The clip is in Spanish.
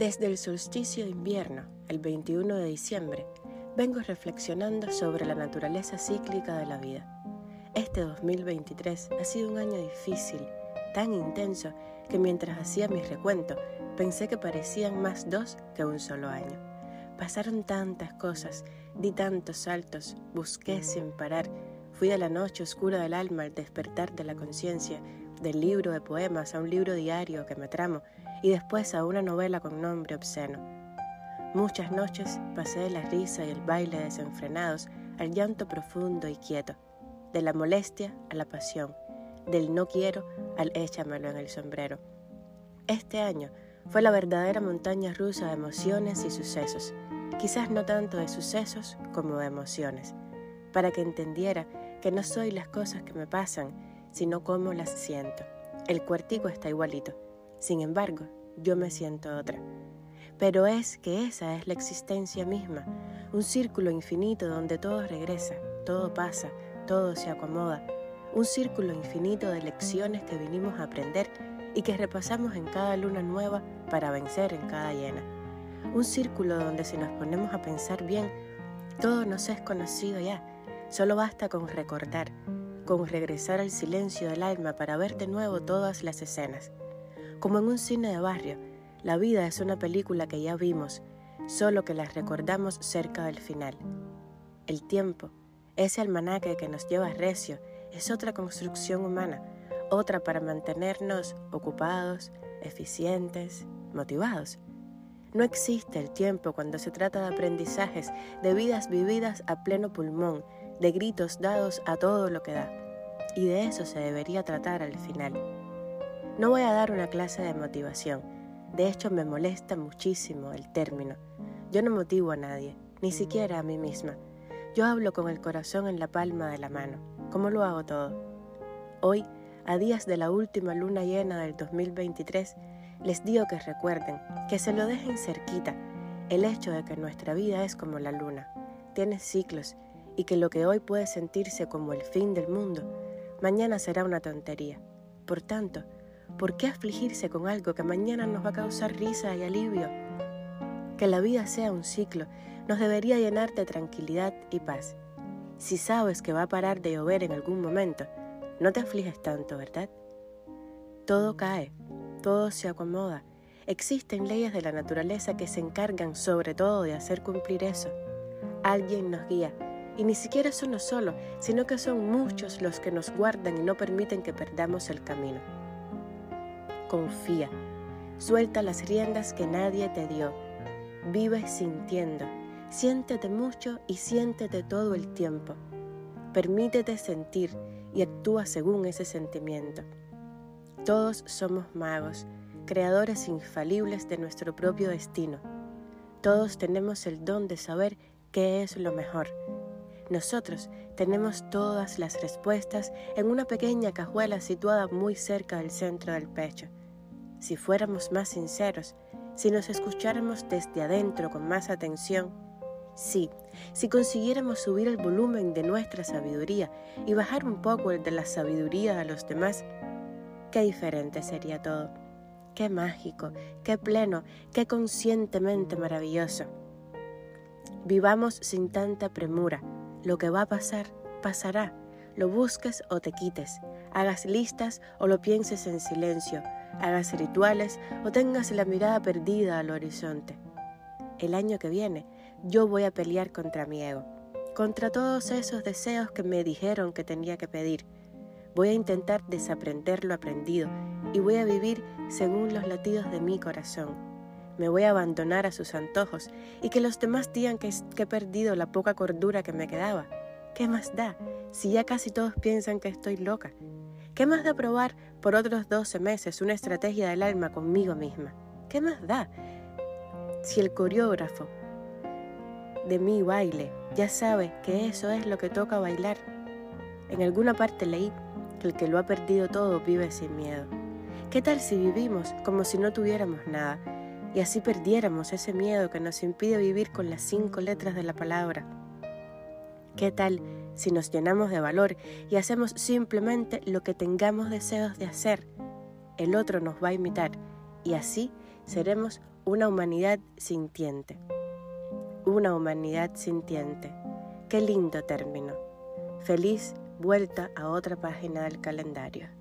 Desde el solsticio de invierno, el 21 de diciembre, vengo reflexionando sobre la naturaleza cíclica de la vida. Este 2023 ha sido un año difícil, tan intenso que mientras hacía mi recuento pensé que parecían más dos que un solo año. Pasaron tantas cosas, di tantos saltos, busqué sin parar, fui a la noche oscura del alma al despertar de la conciencia, del libro de poemas a un libro diario que me tramo y después a una novela con nombre obsceno. Muchas noches pasé de la risa y el baile desenfrenados al llanto profundo y quieto, de la molestia a la pasión, del no quiero al échamelo en el sombrero. Este año fue la verdadera montaña rusa de emociones y sucesos, quizás no tanto de sucesos como de emociones, para que entendiera que no soy las cosas que me pasan, sino cómo las siento. El cuartico está igualito sin embargo, yo me siento otra. Pero es que esa es la existencia misma, un círculo infinito donde todo regresa, todo pasa, todo se acomoda, un círculo infinito de lecciones que vinimos a aprender y que repasamos en cada luna nueva para vencer en cada llena. Un círculo donde si nos ponemos a pensar bien, todo nos es conocido ya, solo basta con recordar, con regresar al silencio del alma para ver de nuevo todas las escenas. Como en un cine de barrio, la vida es una película que ya vimos, solo que la recordamos cerca del final. El tiempo, ese almanaque que nos lleva recio, es otra construcción humana, otra para mantenernos ocupados, eficientes, motivados. No existe el tiempo cuando se trata de aprendizajes, de vidas vividas a pleno pulmón, de gritos dados a todo lo que da. Y de eso se debería tratar al final. No voy a dar una clase de motivación. De hecho, me molesta muchísimo el término. Yo no motivo a nadie, ni siquiera a mí misma. Yo hablo con el corazón en la palma de la mano, como lo hago todo. Hoy, a días de la última luna llena del 2023, les digo que recuerden, que se lo dejen cerquita, el hecho de que nuestra vida es como la luna, tiene ciclos y que lo que hoy puede sentirse como el fin del mundo, mañana será una tontería. Por tanto, ¿Por qué afligirse con algo que mañana nos va a causar risa y alivio? Que la vida sea un ciclo nos debería llenar de tranquilidad y paz. Si sabes que va a parar de llover en algún momento, no te afliges tanto, ¿verdad? Todo cae, todo se acomoda. Existen leyes de la naturaleza que se encargan sobre todo de hacer cumplir eso. Alguien nos guía, y ni siquiera es uno solo, sino que son muchos los que nos guardan y no permiten que perdamos el camino confía. Suelta las riendas que nadie te dio. Vive sintiendo. Siéntete mucho y siéntete todo el tiempo. Permítete sentir y actúa según ese sentimiento. Todos somos magos, creadores infalibles de nuestro propio destino. Todos tenemos el don de saber qué es lo mejor. Nosotros tenemos todas las respuestas en una pequeña cajuela situada muy cerca del centro del pecho si fuéramos más sinceros, si nos escucháramos desde adentro con más atención, sí, si consiguiéramos subir el volumen de nuestra sabiduría y bajar un poco el de la sabiduría a los demás, qué diferente sería todo, qué mágico, qué pleno, qué conscientemente maravilloso. Vivamos sin tanta premura, lo que va a pasar, pasará, lo busques o te quites, hagas listas o lo pienses en silencio, hagas rituales o tengas la mirada perdida al horizonte. El año que viene yo voy a pelear contra mi ego, contra todos esos deseos que me dijeron que tenía que pedir. Voy a intentar desaprender lo aprendido y voy a vivir según los latidos de mi corazón. Me voy a abandonar a sus antojos y que los demás digan que, he perdido la poca cordura que me quedaba. ¿Qué más da si ya casi todos piensan que estoy loca? ¿Qué más da probar por otros 12 meses una estrategia del alma conmigo misma? ¿Qué más da si el coreógrafo de mi baile ya sabe que eso es lo que toca bailar? En alguna parte leí que el que lo ha perdido todo vive sin miedo. ¿Qué tal si vivimos como si no tuviéramos nada y así perdiéramos ese miedo que nos impide vivir con las cinco letras de la palabra? ¿Qué tal si nos llenamos de valor y hacemos simplemente lo que tengamos deseos de hacer? El otro nos va a imitar y así seremos una humanidad sintiente. Una humanidad sintiente. Qué lindo término. Feliz vuelta a otra página del calendario.